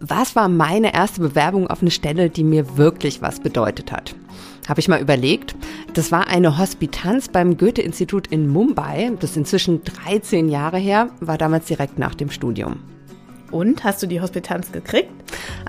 Was war meine erste Bewerbung auf eine Stelle, die mir wirklich was bedeutet hat? Habe ich mal überlegt. Das war eine Hospitanz beim Goethe-Institut in Mumbai. Das ist inzwischen 13 Jahre her, war damals direkt nach dem Studium. Und hast du die Hospitanz gekriegt?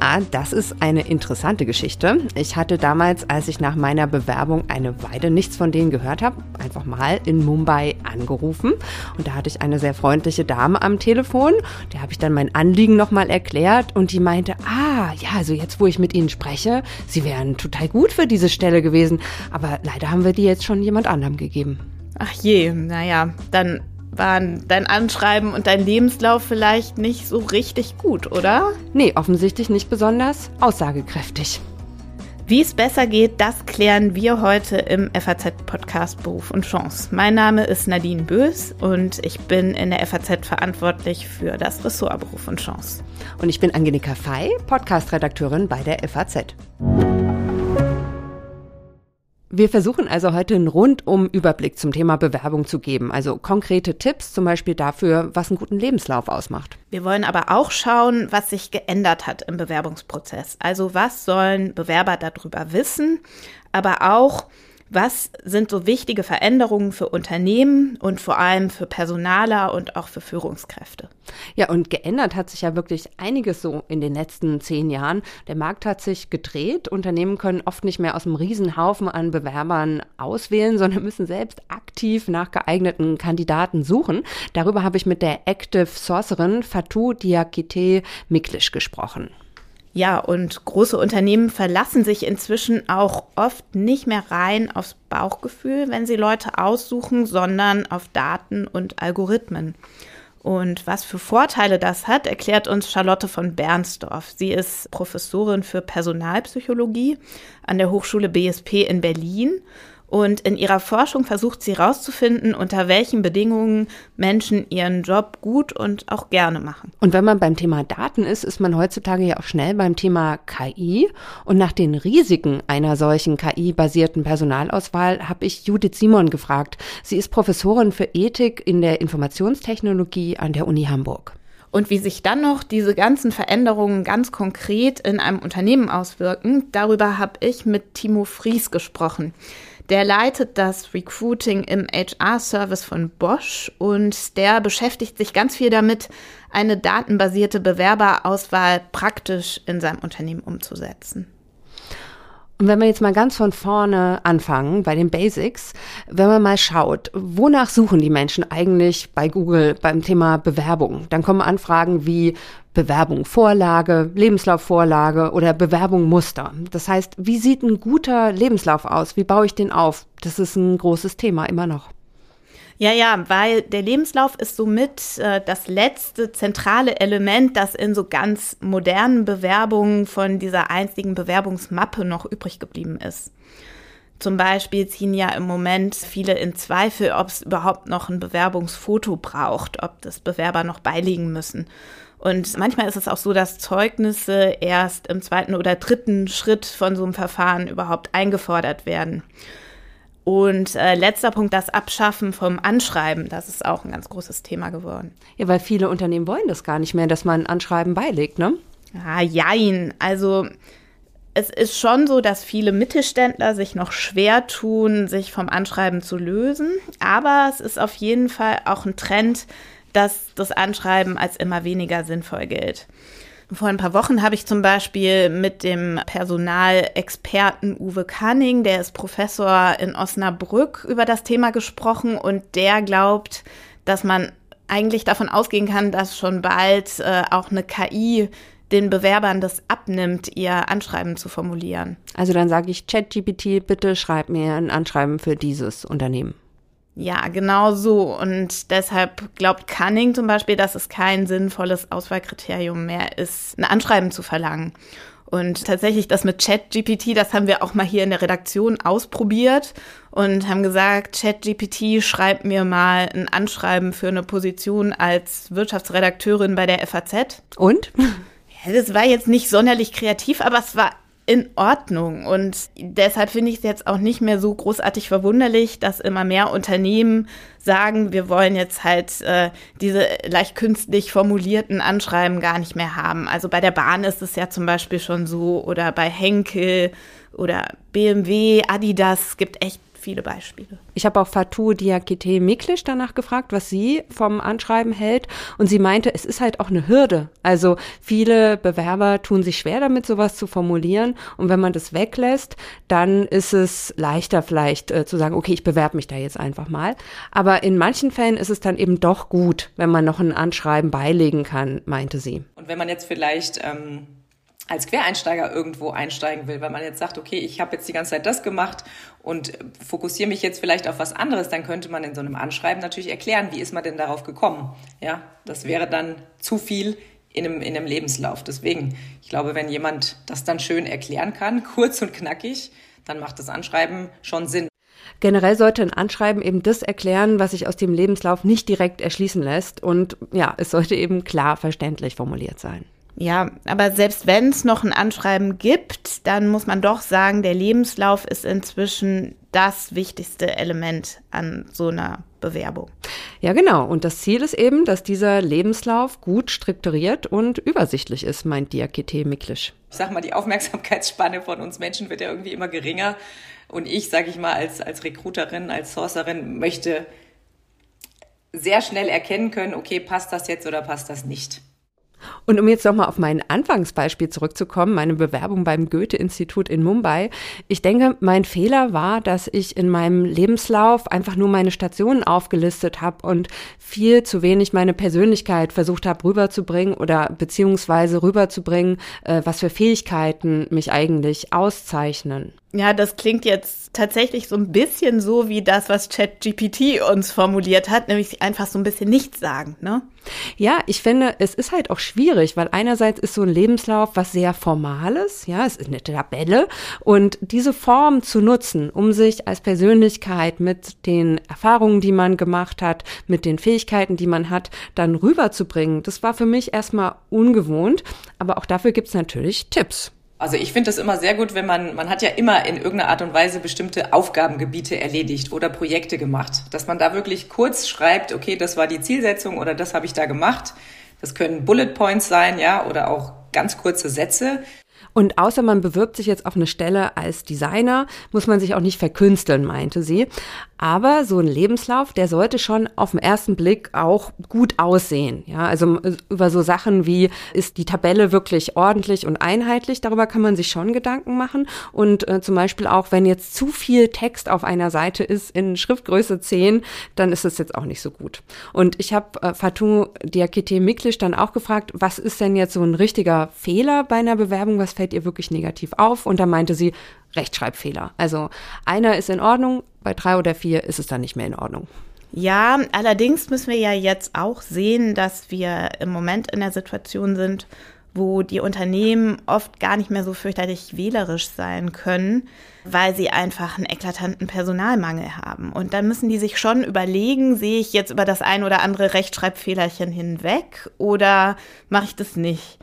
Ah, das ist eine interessante Geschichte. Ich hatte damals, als ich nach meiner Bewerbung eine Weile nichts von denen gehört habe, einfach mal in Mumbai angerufen. Und da hatte ich eine sehr freundliche Dame am Telefon. Der habe ich dann mein Anliegen nochmal erklärt und die meinte, ah, ja, also jetzt, wo ich mit Ihnen spreche, Sie wären total gut für diese Stelle gewesen. Aber leider haben wir die jetzt schon jemand anderem gegeben. Ach je, naja, dann waren dein Anschreiben und dein Lebenslauf vielleicht nicht so richtig gut, oder? Nee, offensichtlich nicht besonders aussagekräftig. Wie es besser geht, das klären wir heute im FAZ-Podcast Beruf und Chance. Mein Name ist Nadine Bös und ich bin in der FAZ verantwortlich für das Ressort Beruf und Chance. Und ich bin Angelika Fey, Podcast-Redakteurin bei der FAZ. Wir versuchen also heute einen rundum Überblick zum Thema Bewerbung zu geben, also konkrete Tipps zum Beispiel dafür, was einen guten Lebenslauf ausmacht. Wir wollen aber auch schauen, was sich geändert hat im Bewerbungsprozess. Also was sollen Bewerber darüber wissen, aber auch, was sind so wichtige Veränderungen für Unternehmen und vor allem für Personaler und auch für Führungskräfte? Ja, und geändert hat sich ja wirklich einiges so in den letzten zehn Jahren. Der Markt hat sich gedreht. Unternehmen können oft nicht mehr aus einem Riesenhaufen an Bewerbern auswählen, sondern müssen selbst aktiv nach geeigneten Kandidaten suchen. Darüber habe ich mit der Active Sourcerin Fatou Diakite Miklisch gesprochen. Ja, und große Unternehmen verlassen sich inzwischen auch oft nicht mehr rein aufs Bauchgefühl, wenn sie Leute aussuchen, sondern auf Daten und Algorithmen. Und was für Vorteile das hat, erklärt uns Charlotte von Bernsdorf. Sie ist Professorin für Personalpsychologie an der Hochschule BSP in Berlin und in ihrer Forschung versucht sie herauszufinden, unter welchen Bedingungen Menschen ihren Job gut und auch gerne machen. Und wenn man beim Thema Daten ist, ist man heutzutage ja auch schnell beim Thema KI. Und nach den Risiken einer solchen KI-basierten Personalauswahl habe ich Judith Simon gefragt. Sie ist Professorin für Ethik in der Informationstechnologie an der Uni Hamburg. Und wie sich dann noch diese ganzen Veränderungen ganz konkret in einem Unternehmen auswirken, darüber habe ich mit Timo Fries gesprochen. Der leitet das Recruiting im HR-Service von Bosch und der beschäftigt sich ganz viel damit, eine datenbasierte Bewerberauswahl praktisch in seinem Unternehmen umzusetzen. Und wenn wir jetzt mal ganz von vorne anfangen, bei den Basics, wenn man mal schaut, wonach suchen die Menschen eigentlich bei Google beim Thema Bewerbung, dann kommen Anfragen wie Bewerbung Vorlage, Lebenslaufvorlage oder Bewerbung Muster. Das heißt, wie sieht ein guter Lebenslauf aus? Wie baue ich den auf? Das ist ein großes Thema immer noch. Ja, ja, weil der Lebenslauf ist somit äh, das letzte zentrale Element, das in so ganz modernen Bewerbungen von dieser einzigen Bewerbungsmappe noch übrig geblieben ist. Zum Beispiel ziehen ja im Moment viele in Zweifel, ob es überhaupt noch ein Bewerbungsfoto braucht, ob das Bewerber noch beiliegen müssen. Und manchmal ist es auch so, dass Zeugnisse erst im zweiten oder dritten Schritt von so einem Verfahren überhaupt eingefordert werden. Und äh, letzter Punkt, das Abschaffen vom Anschreiben, das ist auch ein ganz großes Thema geworden. Ja, weil viele Unternehmen wollen das gar nicht mehr, dass man Anschreiben beilegt, ne? Ah, jein. Also es ist schon so, dass viele Mittelständler sich noch schwer tun, sich vom Anschreiben zu lösen. Aber es ist auf jeden Fall auch ein Trend, dass das Anschreiben als immer weniger sinnvoll gilt. Vor ein paar Wochen habe ich zum Beispiel mit dem Personalexperten Uwe Kanning, der ist Professor in Osnabrück, über das Thema gesprochen und der glaubt, dass man eigentlich davon ausgehen kann, dass schon bald äh, auch eine KI den Bewerbern das abnimmt, ihr Anschreiben zu formulieren. Also dann sage ich ChatGPT, bitte schreib mir ein Anschreiben für dieses Unternehmen. Ja, genau so. Und deshalb glaubt Cunning zum Beispiel, dass es kein sinnvolles Auswahlkriterium mehr ist, ein Anschreiben zu verlangen. Und tatsächlich das mit ChatGPT, das haben wir auch mal hier in der Redaktion ausprobiert und haben gesagt, ChatGPT schreibt mir mal ein Anschreiben für eine Position als Wirtschaftsredakteurin bei der FAZ. Und? Ja, das war jetzt nicht sonderlich kreativ, aber es war in Ordnung. Und deshalb finde ich es jetzt auch nicht mehr so großartig verwunderlich, dass immer mehr Unternehmen sagen, wir wollen jetzt halt äh, diese leicht künstlich formulierten Anschreiben gar nicht mehr haben. Also bei der Bahn ist es ja zum Beispiel schon so oder bei Henkel oder BMW, Adidas, gibt echt viele Beispiele. Ich habe auch Fatou Diakite Miklisch danach gefragt, was sie vom Anschreiben hält. Und sie meinte, es ist halt auch eine Hürde. Also viele Bewerber tun sich schwer damit, sowas zu formulieren. Und wenn man das weglässt, dann ist es leichter vielleicht äh, zu sagen, okay, ich bewerbe mich da jetzt einfach mal. Aber in manchen Fällen ist es dann eben doch gut, wenn man noch ein Anschreiben beilegen kann, meinte sie. Und wenn man jetzt vielleicht ähm als Quereinsteiger irgendwo einsteigen will, weil man jetzt sagt, okay, ich habe jetzt die ganze Zeit das gemacht und fokussiere mich jetzt vielleicht auf was anderes, dann könnte man in so einem Anschreiben natürlich erklären, wie ist man denn darauf gekommen. Ja, das wäre dann zu viel in einem, in einem Lebenslauf. Deswegen, ich glaube, wenn jemand das dann schön erklären kann, kurz und knackig, dann macht das Anschreiben schon Sinn. Generell sollte ein Anschreiben eben das erklären, was sich aus dem Lebenslauf nicht direkt erschließen lässt. Und ja, es sollte eben klar verständlich formuliert sein. Ja, aber selbst wenn es noch ein Anschreiben gibt, dann muss man doch sagen, der Lebenslauf ist inzwischen das wichtigste Element an so einer Bewerbung. Ja, genau. Und das Ziel ist eben, dass dieser Lebenslauf gut strukturiert und übersichtlich ist, meint Diakite Miklisch. Ich sag mal, die Aufmerksamkeitsspanne von uns Menschen wird ja irgendwie immer geringer. Und ich, sage ich mal, als, als Recruiterin, als Sourcerin möchte sehr schnell erkennen können, okay, passt das jetzt oder passt das nicht. Und um jetzt nochmal auf mein Anfangsbeispiel zurückzukommen, meine Bewerbung beim Goethe-Institut in Mumbai. Ich denke, mein Fehler war, dass ich in meinem Lebenslauf einfach nur meine Stationen aufgelistet habe und viel zu wenig meine Persönlichkeit versucht habe rüberzubringen oder beziehungsweise rüberzubringen, äh, was für Fähigkeiten mich eigentlich auszeichnen. Ja, das klingt jetzt tatsächlich so ein bisschen so wie das, was ChatGPT uns formuliert hat, nämlich einfach so ein bisschen nichts sagen, ne? Ja, ich finde, es ist halt auch schwierig, weil einerseits ist so ein Lebenslauf was sehr Formales, ja, es ist eine Tabelle und diese Form zu nutzen, um sich als Persönlichkeit mit den Erfahrungen, die man gemacht hat, mit den Fähigkeiten, die man hat, dann rüberzubringen, das war für mich erstmal ungewohnt, aber auch dafür gibt's natürlich Tipps. Also ich finde das immer sehr gut, wenn man, man hat ja immer in irgendeiner Art und Weise bestimmte Aufgabengebiete erledigt oder Projekte gemacht, dass man da wirklich kurz schreibt, okay, das war die Zielsetzung oder das habe ich da gemacht. Das können Bullet Points sein, ja, oder auch ganz kurze Sätze. Und außer man bewirbt sich jetzt auf eine Stelle als Designer, muss man sich auch nicht verkünsteln, meinte sie. Aber so ein Lebenslauf, der sollte schon auf den ersten Blick auch gut aussehen. Ja, also äh, über so Sachen wie, ist die Tabelle wirklich ordentlich und einheitlich? Darüber kann man sich schon Gedanken machen. Und äh, zum Beispiel auch, wenn jetzt zu viel Text auf einer Seite ist in Schriftgröße 10, dann ist es jetzt auch nicht so gut. Und ich habe äh, Fatou Diakite Miklisch dann auch gefragt, was ist denn jetzt so ein richtiger Fehler bei einer Bewerbung? Was fällt ihr wirklich negativ auf? Und da meinte sie, Rechtschreibfehler. Also einer ist in Ordnung, bei drei oder vier ist es dann nicht mehr in Ordnung. Ja, allerdings müssen wir ja jetzt auch sehen, dass wir im Moment in der Situation sind, wo die Unternehmen oft gar nicht mehr so fürchterlich wählerisch sein können, weil sie einfach einen eklatanten Personalmangel haben. Und dann müssen die sich schon überlegen, sehe ich jetzt über das ein oder andere Rechtschreibfehlerchen hinweg oder mache ich das nicht?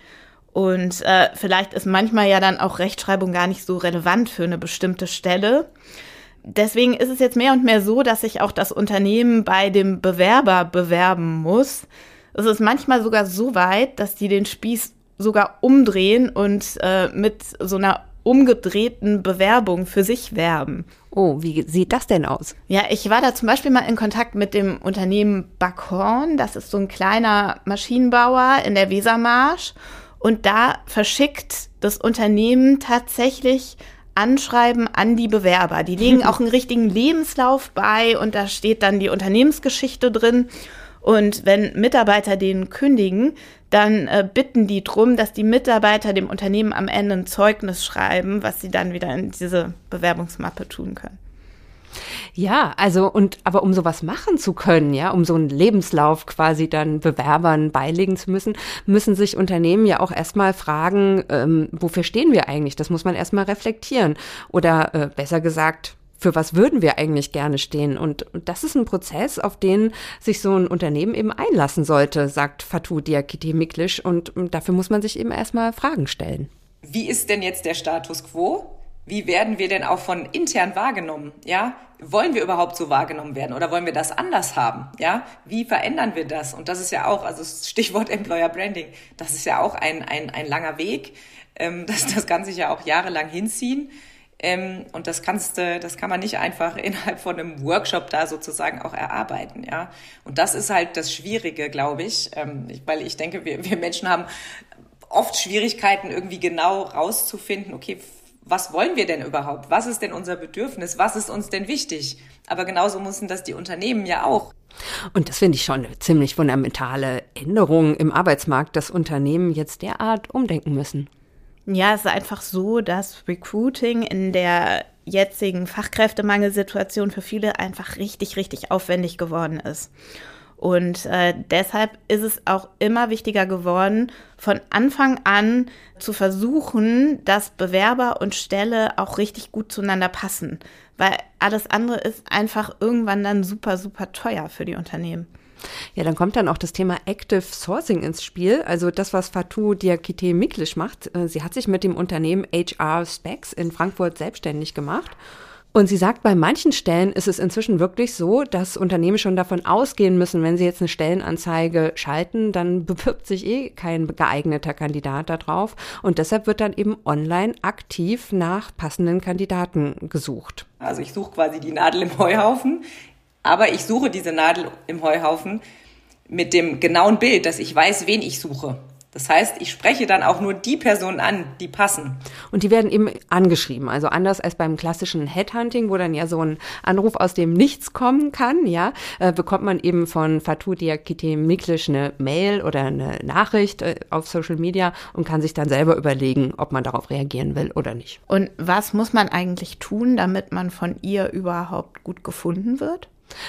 Und äh, vielleicht ist manchmal ja dann auch Rechtschreibung gar nicht so relevant für eine bestimmte Stelle. Deswegen ist es jetzt mehr und mehr so, dass sich auch das Unternehmen bei dem Bewerber bewerben muss. Es ist manchmal sogar so weit, dass die den Spieß sogar umdrehen und äh, mit so einer umgedrehten Bewerbung für sich werben. Oh, wie sieht das denn aus? Ja, ich war da zum Beispiel mal in Kontakt mit dem Unternehmen Backhorn. Das ist so ein kleiner Maschinenbauer in der Wesermarsch. Und da verschickt das Unternehmen tatsächlich Anschreiben an die Bewerber. Die legen auch einen richtigen Lebenslauf bei und da steht dann die Unternehmensgeschichte drin. Und wenn Mitarbeiter den kündigen, dann äh, bitten die drum, dass die Mitarbeiter dem Unternehmen am Ende ein Zeugnis schreiben, was sie dann wieder in diese Bewerbungsmappe tun können. Ja, also und aber um sowas machen zu können, ja, um so einen Lebenslauf quasi dann Bewerbern beilegen zu müssen, müssen sich Unternehmen ja auch erstmal fragen, ähm, wofür stehen wir eigentlich? Das muss man erstmal reflektieren. Oder äh, besser gesagt, für was würden wir eigentlich gerne stehen? Und, und, das ist ein Prozess, auf den sich so ein Unternehmen eben einlassen sollte, sagt Fatou Diakite Miklisch. Und dafür muss man sich eben erstmal Fragen stellen. wie ist denn jetzt der Status quo? Wie werden wir denn auch von intern wahrgenommen? Ja, wollen wir überhaupt so wahrgenommen werden oder wollen wir das anders haben? Ja, wie verändern wir das? Und das ist ja auch, also Stichwort Employer Branding, das ist ja auch ein, ein, ein langer Weg. Ähm, das, das kann sich ja auch jahrelang hinziehen. Ähm, und das kannst du, das kann man nicht einfach innerhalb von einem Workshop da sozusagen auch erarbeiten, ja. Und das ist halt das Schwierige, glaube ich, ähm, weil ich denke, wir, wir Menschen haben oft Schwierigkeiten, irgendwie genau rauszufinden, okay, was wollen wir denn überhaupt? Was ist denn unser Bedürfnis? Was ist uns denn wichtig? Aber genauso müssen das die Unternehmen ja auch. Und das finde ich schon eine ziemlich fundamentale Änderung im Arbeitsmarkt, dass Unternehmen jetzt derart umdenken müssen. Ja, es ist einfach so, dass Recruiting in der jetzigen Fachkräftemangelsituation für viele einfach richtig, richtig aufwendig geworden ist. Und äh, deshalb ist es auch immer wichtiger geworden, von Anfang an zu versuchen, dass Bewerber und Stelle auch richtig gut zueinander passen. Weil alles andere ist einfach irgendwann dann super, super teuer für die Unternehmen. Ja, dann kommt dann auch das Thema Active Sourcing ins Spiel. Also das, was Fatou Diakite Miklisch macht. Äh, sie hat sich mit dem Unternehmen HR Specs in Frankfurt selbstständig gemacht und sie sagt, bei manchen Stellen ist es inzwischen wirklich so, dass Unternehmen schon davon ausgehen müssen, wenn sie jetzt eine Stellenanzeige schalten, dann bewirbt sich eh kein geeigneter Kandidat darauf. Und deshalb wird dann eben online aktiv nach passenden Kandidaten gesucht. Also ich suche quasi die Nadel im Heuhaufen, aber ich suche diese Nadel im Heuhaufen mit dem genauen Bild, dass ich weiß, wen ich suche. Das heißt, ich spreche dann auch nur die Personen an, die passen. Und die werden eben angeschrieben. Also anders als beim klassischen Headhunting, wo dann ja so ein Anruf aus dem Nichts kommen kann, ja, äh, bekommt man eben von Fatou Diakite Miklisch eine Mail oder eine Nachricht äh, auf Social Media und kann sich dann selber überlegen, ob man darauf reagieren will oder nicht. Und was muss man eigentlich tun, damit man von ihr überhaupt gut gefunden wird?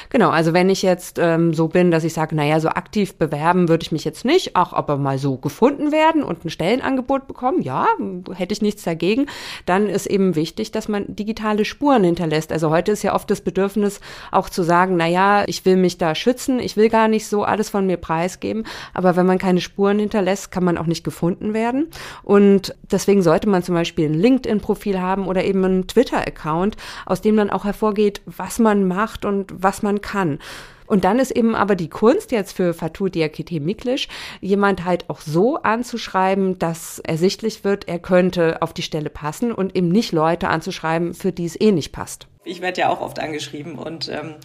Genau, also wenn ich jetzt ähm, so bin, dass ich sage, naja, so aktiv bewerben würde ich mich jetzt nicht, auch aber mal so gefunden werden und ein Stellenangebot bekommen, ja, hätte ich nichts dagegen, dann ist eben wichtig, dass man digitale Spuren hinterlässt. Also heute ist ja oft das Bedürfnis auch zu sagen, naja, ich will mich da schützen, ich will gar nicht so alles von mir preisgeben, aber wenn man keine Spuren hinterlässt, kann man auch nicht gefunden werden. Und deswegen sollte man zum Beispiel ein LinkedIn-Profil haben oder eben einen Twitter-Account, aus dem dann auch hervorgeht, was man macht und was was man kann. Und dann ist eben aber die Kunst jetzt für Fatou Diakite Miklisch, jemand halt auch so anzuschreiben, dass ersichtlich wird, er könnte auf die Stelle passen und eben nicht Leute anzuschreiben, für die es eh nicht passt. Ich werde ja auch oft angeschrieben und ähm,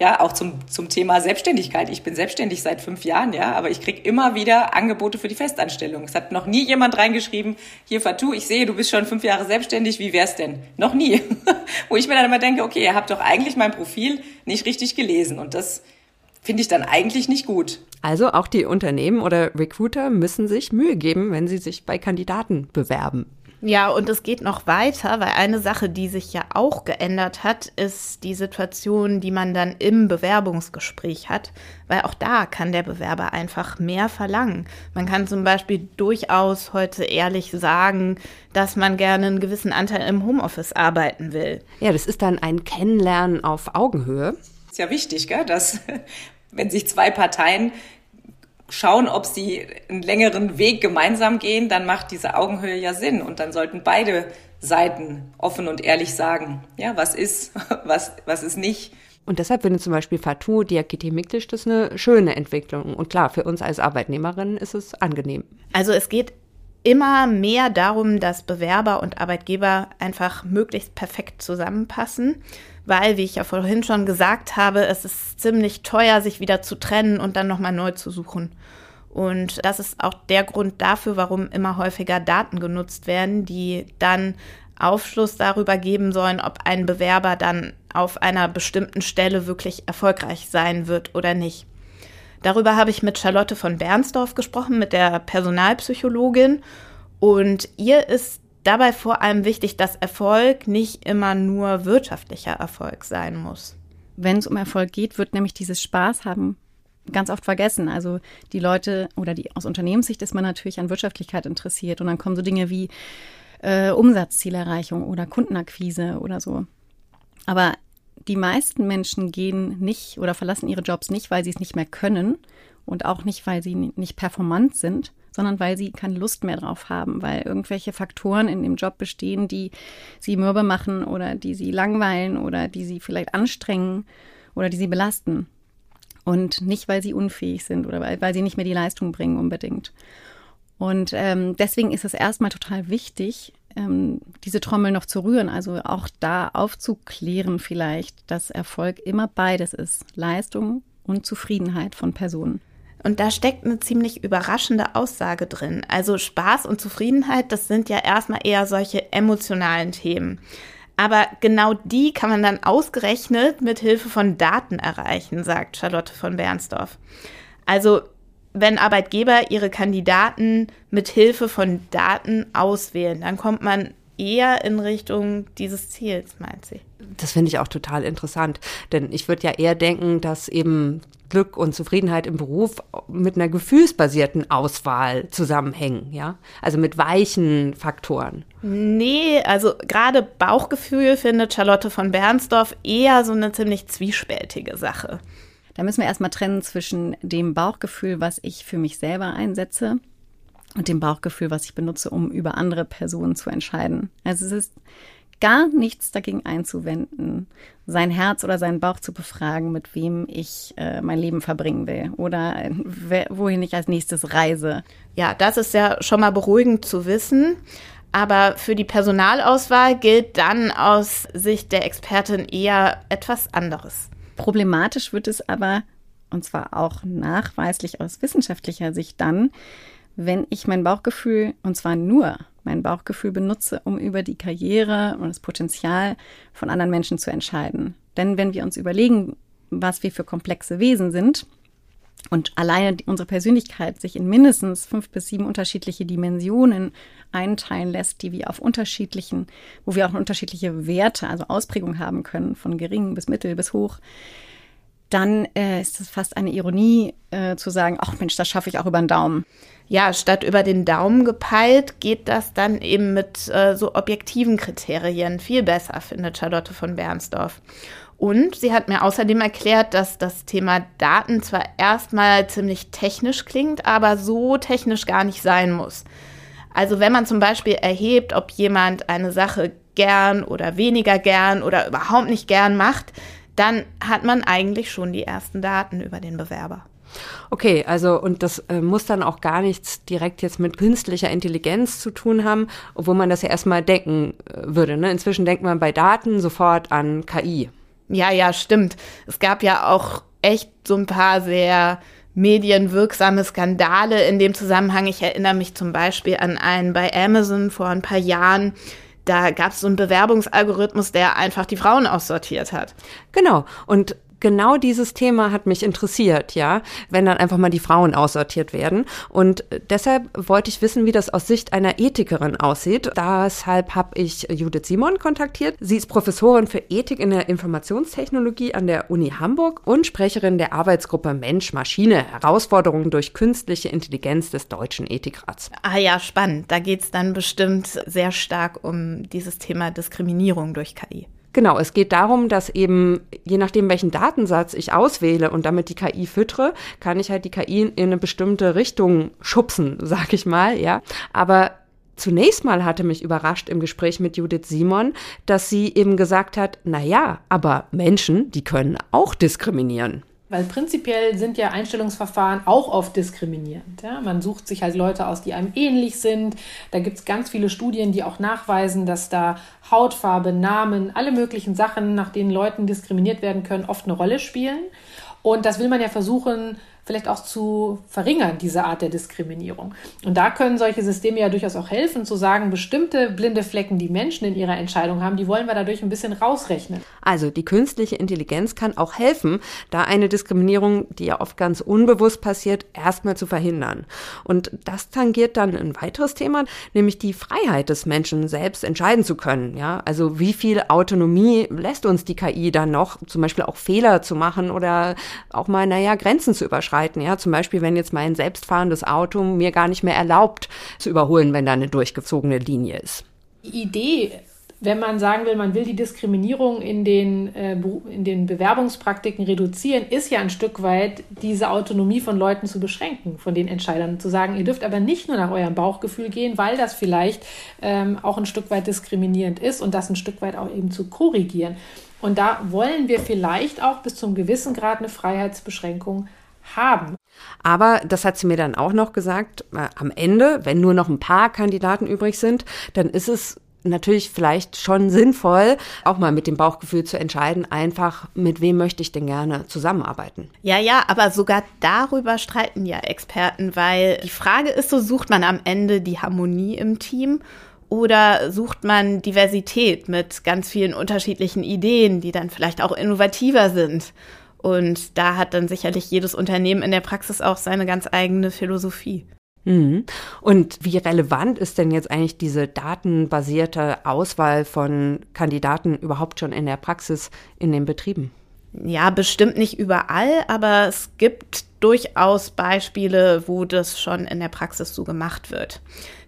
ja, auch zum, zum Thema Selbstständigkeit. Ich bin selbstständig seit fünf Jahren, ja, aber ich kriege immer wieder Angebote für die Festanstellung. Es hat noch nie jemand reingeschrieben, hier Fatou, ich sehe, du bist schon fünf Jahre selbstständig, wie wär's denn? Noch nie. Wo ich mir dann immer denke, okay, ihr habt doch eigentlich mein Profil nicht richtig gelesen und das finde ich dann eigentlich nicht gut. Also auch die Unternehmen oder Recruiter müssen sich Mühe geben, wenn sie sich bei Kandidaten bewerben. Ja, und es geht noch weiter, weil eine Sache, die sich ja auch geändert hat, ist die Situation, die man dann im Bewerbungsgespräch hat, weil auch da kann der Bewerber einfach mehr verlangen. Man kann zum Beispiel durchaus heute ehrlich sagen, dass man gerne einen gewissen Anteil im Homeoffice arbeiten will. Ja, das ist dann ein Kennenlernen auf Augenhöhe. Ist ja wichtig, gell, dass wenn sich zwei Parteien schauen, ob sie einen längeren Weg gemeinsam gehen, dann macht diese Augenhöhe ja Sinn. Und dann sollten beide Seiten offen und ehrlich sagen, ja, was ist, was, was ist nicht. Und deshalb finde zum Beispiel Fatou Diakite Miktisch das eine schöne Entwicklung. Und klar, für uns als Arbeitnehmerinnen ist es angenehm. Also es geht immer mehr darum, dass Bewerber und Arbeitgeber einfach möglichst perfekt zusammenpassen weil, wie ich ja vorhin schon gesagt habe, es ist ziemlich teuer, sich wieder zu trennen und dann nochmal neu zu suchen. Und das ist auch der Grund dafür, warum immer häufiger Daten genutzt werden, die dann Aufschluss darüber geben sollen, ob ein Bewerber dann auf einer bestimmten Stelle wirklich erfolgreich sein wird oder nicht. Darüber habe ich mit Charlotte von Bernsdorf gesprochen, mit der Personalpsychologin. Und ihr ist dabei vor allem wichtig, dass Erfolg nicht immer nur wirtschaftlicher Erfolg sein muss. Wenn es um Erfolg geht, wird nämlich dieses Spaß haben ganz oft vergessen. Also die Leute oder die aus Unternehmenssicht ist man natürlich an Wirtschaftlichkeit interessiert und dann kommen so Dinge wie äh, Umsatzzielerreichung oder Kundenakquise oder so. Aber die meisten Menschen gehen nicht oder verlassen ihre Jobs nicht, weil sie es nicht mehr können und auch nicht, weil sie nicht performant sind, sondern weil sie keine Lust mehr drauf haben, weil irgendwelche Faktoren in dem Job bestehen, die sie mürbe machen oder die sie langweilen oder die sie vielleicht anstrengen oder die sie belasten. Und nicht, weil sie unfähig sind oder weil, weil sie nicht mehr die Leistung bringen unbedingt. Und ähm, deswegen ist es erstmal total wichtig, ähm, diese Trommel noch zu rühren, also auch da aufzuklären vielleicht, dass Erfolg immer beides ist, Leistung und Zufriedenheit von Personen. Und da steckt eine ziemlich überraschende Aussage drin. Also Spaß und Zufriedenheit, das sind ja erstmal eher solche emotionalen Themen. Aber genau die kann man dann ausgerechnet mit Hilfe von Daten erreichen, sagt Charlotte von Bernsdorf. Also wenn Arbeitgeber ihre Kandidaten mit Hilfe von Daten auswählen, dann kommt man eher in Richtung dieses Ziels, meint sie. Das finde ich auch total interessant, denn ich würde ja eher denken, dass eben Glück und Zufriedenheit im Beruf mit einer gefühlsbasierten Auswahl zusammenhängen, ja? Also mit weichen Faktoren. Nee, also gerade Bauchgefühl findet Charlotte von Bernsdorf eher so eine ziemlich zwiespältige Sache. Da müssen wir erstmal trennen zwischen dem Bauchgefühl, was ich für mich selber einsetze und dem Bauchgefühl, was ich benutze, um über andere Personen zu entscheiden. Also es ist gar nichts dagegen einzuwenden, sein Herz oder seinen Bauch zu befragen, mit wem ich äh, mein Leben verbringen will oder äh, wohin ich als nächstes reise. Ja, das ist ja schon mal beruhigend zu wissen. Aber für die Personalauswahl gilt dann aus Sicht der Expertin eher etwas anderes. Problematisch wird es aber, und zwar auch nachweislich aus wissenschaftlicher Sicht dann, wenn ich mein Bauchgefühl, und zwar nur mein Bauchgefühl benutze, um über die Karriere und das Potenzial von anderen Menschen zu entscheiden. Denn wenn wir uns überlegen, was wir für komplexe Wesen sind und alleine unsere Persönlichkeit sich in mindestens fünf bis sieben unterschiedliche Dimensionen einteilen lässt, die wir auf unterschiedlichen, wo wir auch unterschiedliche Werte, also Ausprägungen haben können, von gering bis mittel bis hoch, dann äh, ist es fast eine Ironie äh, zu sagen, ach Mensch, das schaffe ich auch über den Daumen. Ja, statt über den Daumen gepeilt, geht das dann eben mit äh, so objektiven Kriterien viel besser, findet Charlotte von Bernsdorf. Und sie hat mir außerdem erklärt, dass das Thema Daten zwar erstmal ziemlich technisch klingt, aber so technisch gar nicht sein muss. Also wenn man zum Beispiel erhebt, ob jemand eine Sache gern oder weniger gern oder überhaupt nicht gern macht, dann hat man eigentlich schon die ersten Daten über den Bewerber. Okay, also und das äh, muss dann auch gar nichts direkt jetzt mit künstlicher Intelligenz zu tun haben, obwohl man das ja erstmal denken äh, würde. Ne? Inzwischen denkt man bei Daten sofort an KI. Ja, ja, stimmt. Es gab ja auch echt so ein paar sehr medienwirksame Skandale in dem Zusammenhang. Ich erinnere mich zum Beispiel an einen bei Amazon vor ein paar Jahren. Da gab es so einen Bewerbungsalgorithmus, der einfach die Frauen aussortiert hat. Genau. Und genau dieses Thema hat mich interessiert, ja, wenn dann einfach mal die Frauen aussortiert werden. Und deshalb wollte ich wissen, wie das aus Sicht einer Ethikerin aussieht. Deshalb habe ich Judith Simon kontaktiert. Sie ist Professorin für Ethik in der Informationstechnologie an der Uni Hamburg und Sprecherin der Arbeitsgruppe Mensch-Maschine, Herausforderungen durch künstliche Intelligenz des Deutschen Ethikrats. Ah ja, spannend. Da geht es dann bestimmt sehr stark um dieses Thema Diskriminierung durch KI. Genau, es geht darum, dass eben, je nachdem, welchen Datensatz ich auswähle und damit die KI füttere, kann ich halt die KI in eine bestimmte Richtung schubsen, sag ich mal, ja. Aber zunächst mal hatte mich überrascht im Gespräch mit Judith Simon, dass sie eben gesagt hat, na ja, aber Menschen, die können auch diskriminieren. Weil prinzipiell sind ja Einstellungsverfahren auch oft diskriminierend. Ja? Man sucht sich halt Leute aus, die einem ähnlich sind. Da gibt es ganz viele Studien, die auch nachweisen, dass da Hautfarbe, Namen, alle möglichen Sachen, nach denen Leuten diskriminiert werden können, oft eine Rolle spielen. Und das will man ja versuchen, vielleicht auch zu verringern, diese Art der Diskriminierung. Und da können solche Systeme ja durchaus auch helfen, zu sagen, bestimmte blinde Flecken, die Menschen in ihrer Entscheidung haben, die wollen wir dadurch ein bisschen rausrechnen. Also die künstliche Intelligenz kann auch helfen, da eine Diskriminierung, die ja oft ganz unbewusst passiert, erstmal zu verhindern. Und das tangiert dann ein weiteres Thema, nämlich die Freiheit des Menschen selbst entscheiden zu können. Ja, also wie viel Autonomie lässt uns die KI dann noch, zum Beispiel auch Fehler zu machen oder auch mal, naja, Grenzen zu überschreiten überschreiten. Ja, zum Beispiel, wenn jetzt mein selbstfahrendes Auto mir gar nicht mehr erlaubt zu überholen, wenn da eine durchgezogene Linie ist. Die Idee wenn man sagen will, man will die Diskriminierung in den, äh, in den Bewerbungspraktiken reduzieren, ist ja ein Stück weit diese Autonomie von Leuten zu beschränken, von den Entscheidern. Zu sagen, ihr dürft aber nicht nur nach eurem Bauchgefühl gehen, weil das vielleicht ähm, auch ein Stück weit diskriminierend ist und das ein Stück weit auch eben zu korrigieren. Und da wollen wir vielleicht auch bis zum gewissen Grad eine Freiheitsbeschränkung haben. Aber das hat sie mir dann auch noch gesagt, äh, am Ende, wenn nur noch ein paar Kandidaten übrig sind, dann ist es natürlich vielleicht schon sinnvoll, auch mal mit dem Bauchgefühl zu entscheiden, einfach mit wem möchte ich denn gerne zusammenarbeiten. Ja, ja, aber sogar darüber streiten ja Experten, weil die Frage ist so, sucht man am Ende die Harmonie im Team oder sucht man Diversität mit ganz vielen unterschiedlichen Ideen, die dann vielleicht auch innovativer sind? Und da hat dann sicherlich jedes Unternehmen in der Praxis auch seine ganz eigene Philosophie. Mhm. Und wie relevant ist denn jetzt eigentlich diese datenbasierte Auswahl von Kandidaten überhaupt schon in der Praxis in den Betrieben? Ja, bestimmt nicht überall, aber es gibt durchaus Beispiele, wo das schon in der Praxis so gemacht wird.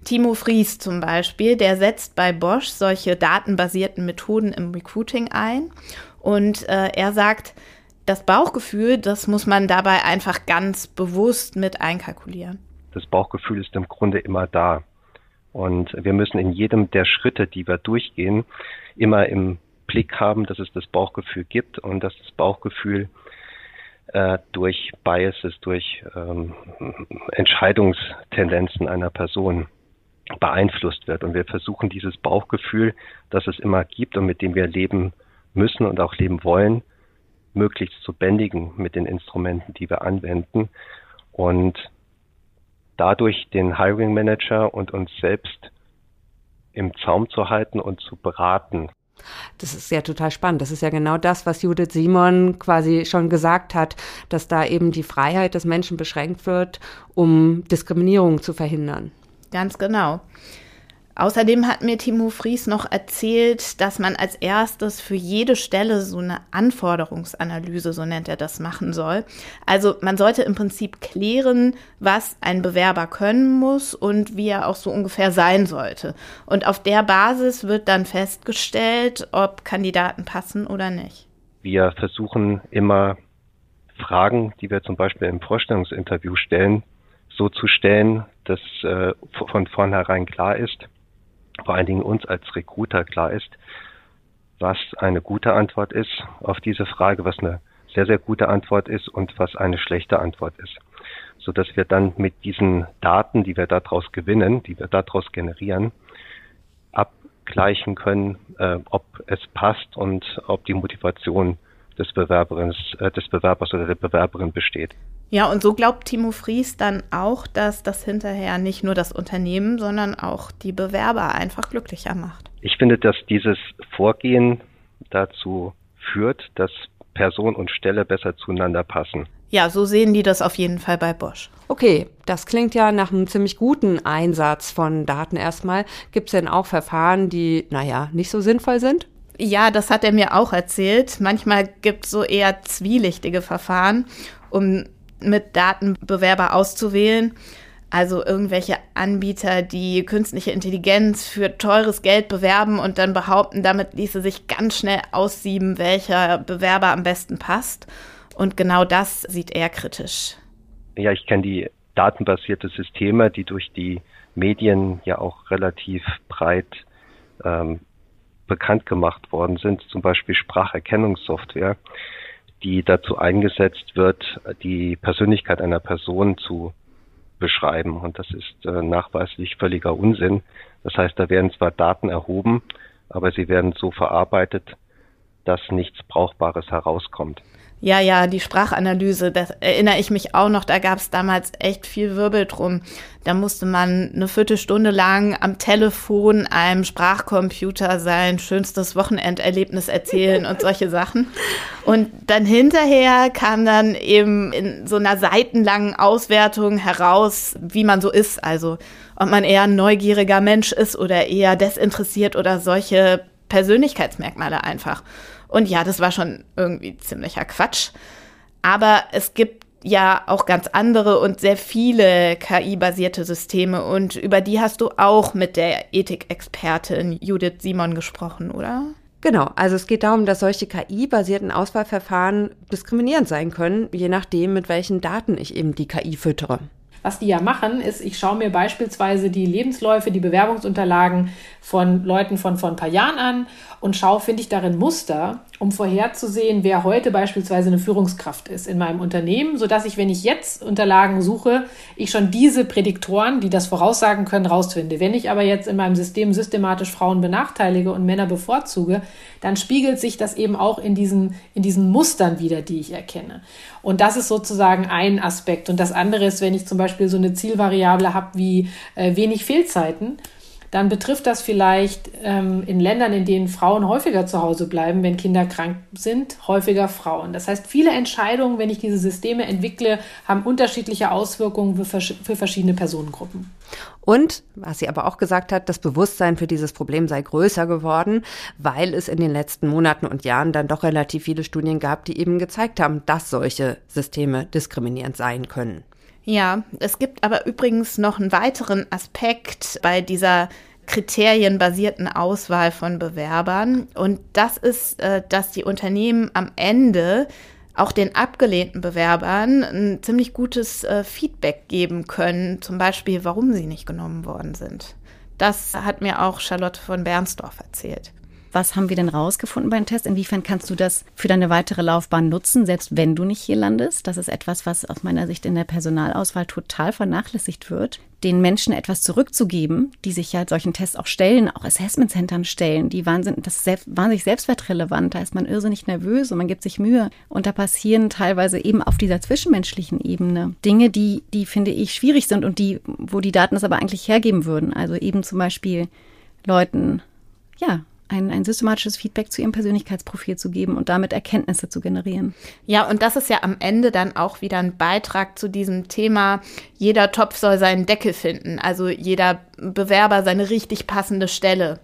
Timo Fries zum Beispiel, der setzt bei Bosch solche datenbasierten Methoden im Recruiting ein und äh, er sagt, das Bauchgefühl, das muss man dabei einfach ganz bewusst mit einkalkulieren das Bauchgefühl ist im Grunde immer da. Und wir müssen in jedem der Schritte, die wir durchgehen, immer im Blick haben, dass es das Bauchgefühl gibt und dass das Bauchgefühl äh, durch Biases, durch ähm, Entscheidungstendenzen einer Person beeinflusst wird. Und wir versuchen dieses Bauchgefühl, das es immer gibt und mit dem wir leben müssen und auch leben wollen, möglichst zu bändigen mit den Instrumenten, die wir anwenden. Und dadurch den Hiring Manager und uns selbst im Zaum zu halten und zu beraten. Das ist ja total spannend. Das ist ja genau das, was Judith Simon quasi schon gesagt hat, dass da eben die Freiheit des Menschen beschränkt wird, um Diskriminierung zu verhindern. Ganz genau. Außerdem hat mir Timo Fries noch erzählt, dass man als erstes für jede Stelle so eine Anforderungsanalyse, so nennt er das, machen soll. Also man sollte im Prinzip klären, was ein Bewerber können muss und wie er auch so ungefähr sein sollte. Und auf der Basis wird dann festgestellt, ob Kandidaten passen oder nicht. Wir versuchen immer Fragen, die wir zum Beispiel im Vorstellungsinterview stellen, so zu stellen, dass äh, von vornherein klar ist, vor allen Dingen uns als Recruiter klar ist, was eine gute Antwort ist auf diese Frage, was eine sehr, sehr gute Antwort ist und was eine schlechte Antwort ist. So dass wir dann mit diesen Daten, die wir daraus gewinnen, die wir daraus generieren, abgleichen können, äh, ob es passt und ob die Motivation des Bewerbers, äh, des Bewerbers oder der Bewerberin besteht. Ja, und so glaubt Timo Fries dann auch, dass das hinterher nicht nur das Unternehmen, sondern auch die Bewerber einfach glücklicher macht. Ich finde, dass dieses Vorgehen dazu führt, dass Person und Stelle besser zueinander passen. Ja, so sehen die das auf jeden Fall bei Bosch. Okay, das klingt ja nach einem ziemlich guten Einsatz von Daten erstmal. Gibt es denn auch Verfahren, die, naja, nicht so sinnvoll sind? Ja, das hat er mir auch erzählt. Manchmal gibt es so eher zwielichtige Verfahren, um mit Daten Bewerber auszuwählen. Also irgendwelche Anbieter, die künstliche Intelligenz für teures Geld bewerben und dann behaupten, damit ließe sich ganz schnell aussieben, welcher Bewerber am besten passt. Und genau das sieht er kritisch. Ja, ich kenne die datenbasierte Systeme, die durch die Medien ja auch relativ breit ähm, bekannt gemacht worden sind, zum Beispiel Spracherkennungssoftware die dazu eingesetzt wird, die Persönlichkeit einer Person zu beschreiben. Und das ist äh, nachweislich völliger Unsinn. Das heißt, da werden zwar Daten erhoben, aber sie werden so verarbeitet, dass nichts Brauchbares herauskommt. Ja, ja, die Sprachanalyse, das erinnere ich mich auch noch, da gab es damals echt viel Wirbel drum. Da musste man eine Viertelstunde lang am Telefon einem Sprachcomputer sein schönstes Wochenenderlebnis erzählen und solche Sachen. Und dann hinterher kam dann eben in so einer seitenlangen Auswertung heraus, wie man so ist. Also ob man eher ein neugieriger Mensch ist oder eher desinteressiert oder solche Persönlichkeitsmerkmale einfach. Und ja, das war schon irgendwie ziemlicher Quatsch. Aber es gibt ja auch ganz andere und sehr viele KI-basierte Systeme und über die hast du auch mit der Ethikexpertin Judith Simon gesprochen, oder? Genau, also es geht darum, dass solche KI-basierten Auswahlverfahren diskriminierend sein können, je nachdem, mit welchen Daten ich eben die KI füttere. Was die ja machen, ist, ich schaue mir beispielsweise die Lebensläufe, die Bewerbungsunterlagen von Leuten von vor ein paar Jahren an und schaue, finde ich darin Muster, um vorherzusehen, wer heute beispielsweise eine Führungskraft ist in meinem Unternehmen, sodass ich, wenn ich jetzt Unterlagen suche, ich schon diese Prädiktoren, die das voraussagen können, rausfinde. Wenn ich aber jetzt in meinem System systematisch Frauen benachteilige und Männer bevorzuge, dann spiegelt sich das eben auch in diesen, in diesen Mustern wieder, die ich erkenne. Und das ist sozusagen ein Aspekt. Und das andere ist, wenn ich zum Beispiel so eine Zielvariable habe wie äh, wenig Fehlzeiten, dann betrifft das vielleicht ähm, in Ländern, in denen Frauen häufiger zu Hause bleiben, wenn Kinder krank sind, häufiger Frauen. Das heißt, viele Entscheidungen, wenn ich diese Systeme entwickle, haben unterschiedliche Auswirkungen für, für verschiedene Personengruppen. Und, was sie aber auch gesagt hat, das Bewusstsein für dieses Problem sei größer geworden, weil es in den letzten Monaten und Jahren dann doch relativ viele Studien gab, die eben gezeigt haben, dass solche Systeme diskriminierend sein können. Ja, es gibt aber übrigens noch einen weiteren Aspekt bei dieser kriterienbasierten Auswahl von Bewerbern. Und das ist, äh, dass die Unternehmen am Ende auch den abgelehnten Bewerbern ein ziemlich gutes äh, Feedback geben können, zum Beispiel, warum sie nicht genommen worden sind. Das hat mir auch Charlotte von Bernsdorf erzählt. Was haben wir denn rausgefunden beim Test? Inwiefern kannst du das für deine weitere Laufbahn nutzen, selbst wenn du nicht hier landest? Das ist etwas, was aus meiner Sicht in der Personalauswahl total vernachlässigt wird. Den Menschen etwas zurückzugeben, die sich ja solchen Tests auch stellen, auch Assessment Centern stellen, die wahnsinnig, das selbst, wahnsinnig selbstwertrelevant. Da ist man irrsinnig nervös und man gibt sich Mühe. Und da passieren teilweise eben auf dieser zwischenmenschlichen Ebene Dinge, die, die finde ich schwierig sind und die, wo die Daten es aber eigentlich hergeben würden. Also eben zum Beispiel Leuten, ja, ein, ein systematisches Feedback zu ihrem Persönlichkeitsprofil zu geben und damit Erkenntnisse zu generieren. Ja, und das ist ja am Ende dann auch wieder ein Beitrag zu diesem Thema, jeder Topf soll seinen Deckel finden, also jeder Bewerber seine richtig passende Stelle.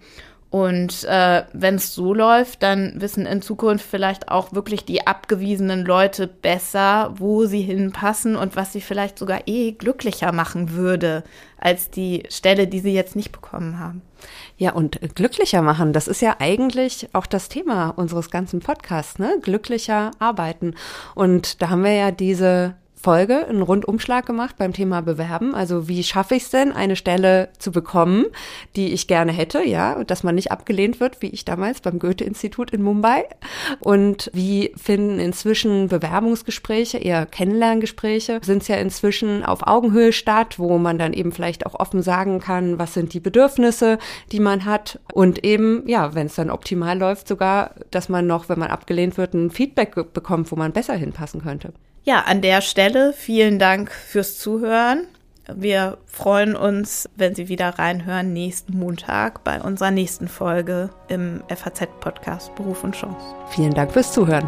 Und äh, wenn es so läuft, dann wissen in Zukunft vielleicht auch wirklich die abgewiesenen Leute besser, wo sie hinpassen und was sie vielleicht sogar eh glücklicher machen würde als die Stelle, die sie jetzt nicht bekommen haben. Ja, und glücklicher machen, das ist ja eigentlich auch das Thema unseres ganzen Podcasts, ne? Glücklicher arbeiten. Und da haben wir ja diese Folge einen Rundumschlag gemacht beim Thema Bewerben. Also wie schaffe ich es denn, eine Stelle zu bekommen, die ich gerne hätte, ja, dass man nicht abgelehnt wird, wie ich damals beim Goethe-Institut in Mumbai. Und wie finden inzwischen Bewerbungsgespräche, eher Kennenlerngespräche, sind es ja inzwischen auf Augenhöhe statt, wo man dann eben vielleicht auch offen sagen kann, was sind die Bedürfnisse, die man hat. Und eben, ja, wenn es dann optimal läuft, sogar, dass man noch, wenn man abgelehnt wird, ein Feedback bekommt, wo man besser hinpassen könnte. Ja, an der Stelle vielen Dank fürs Zuhören. Wir freuen uns, wenn Sie wieder reinhören nächsten Montag bei unserer nächsten Folge im FAZ-Podcast Beruf und Chance. Vielen Dank fürs Zuhören.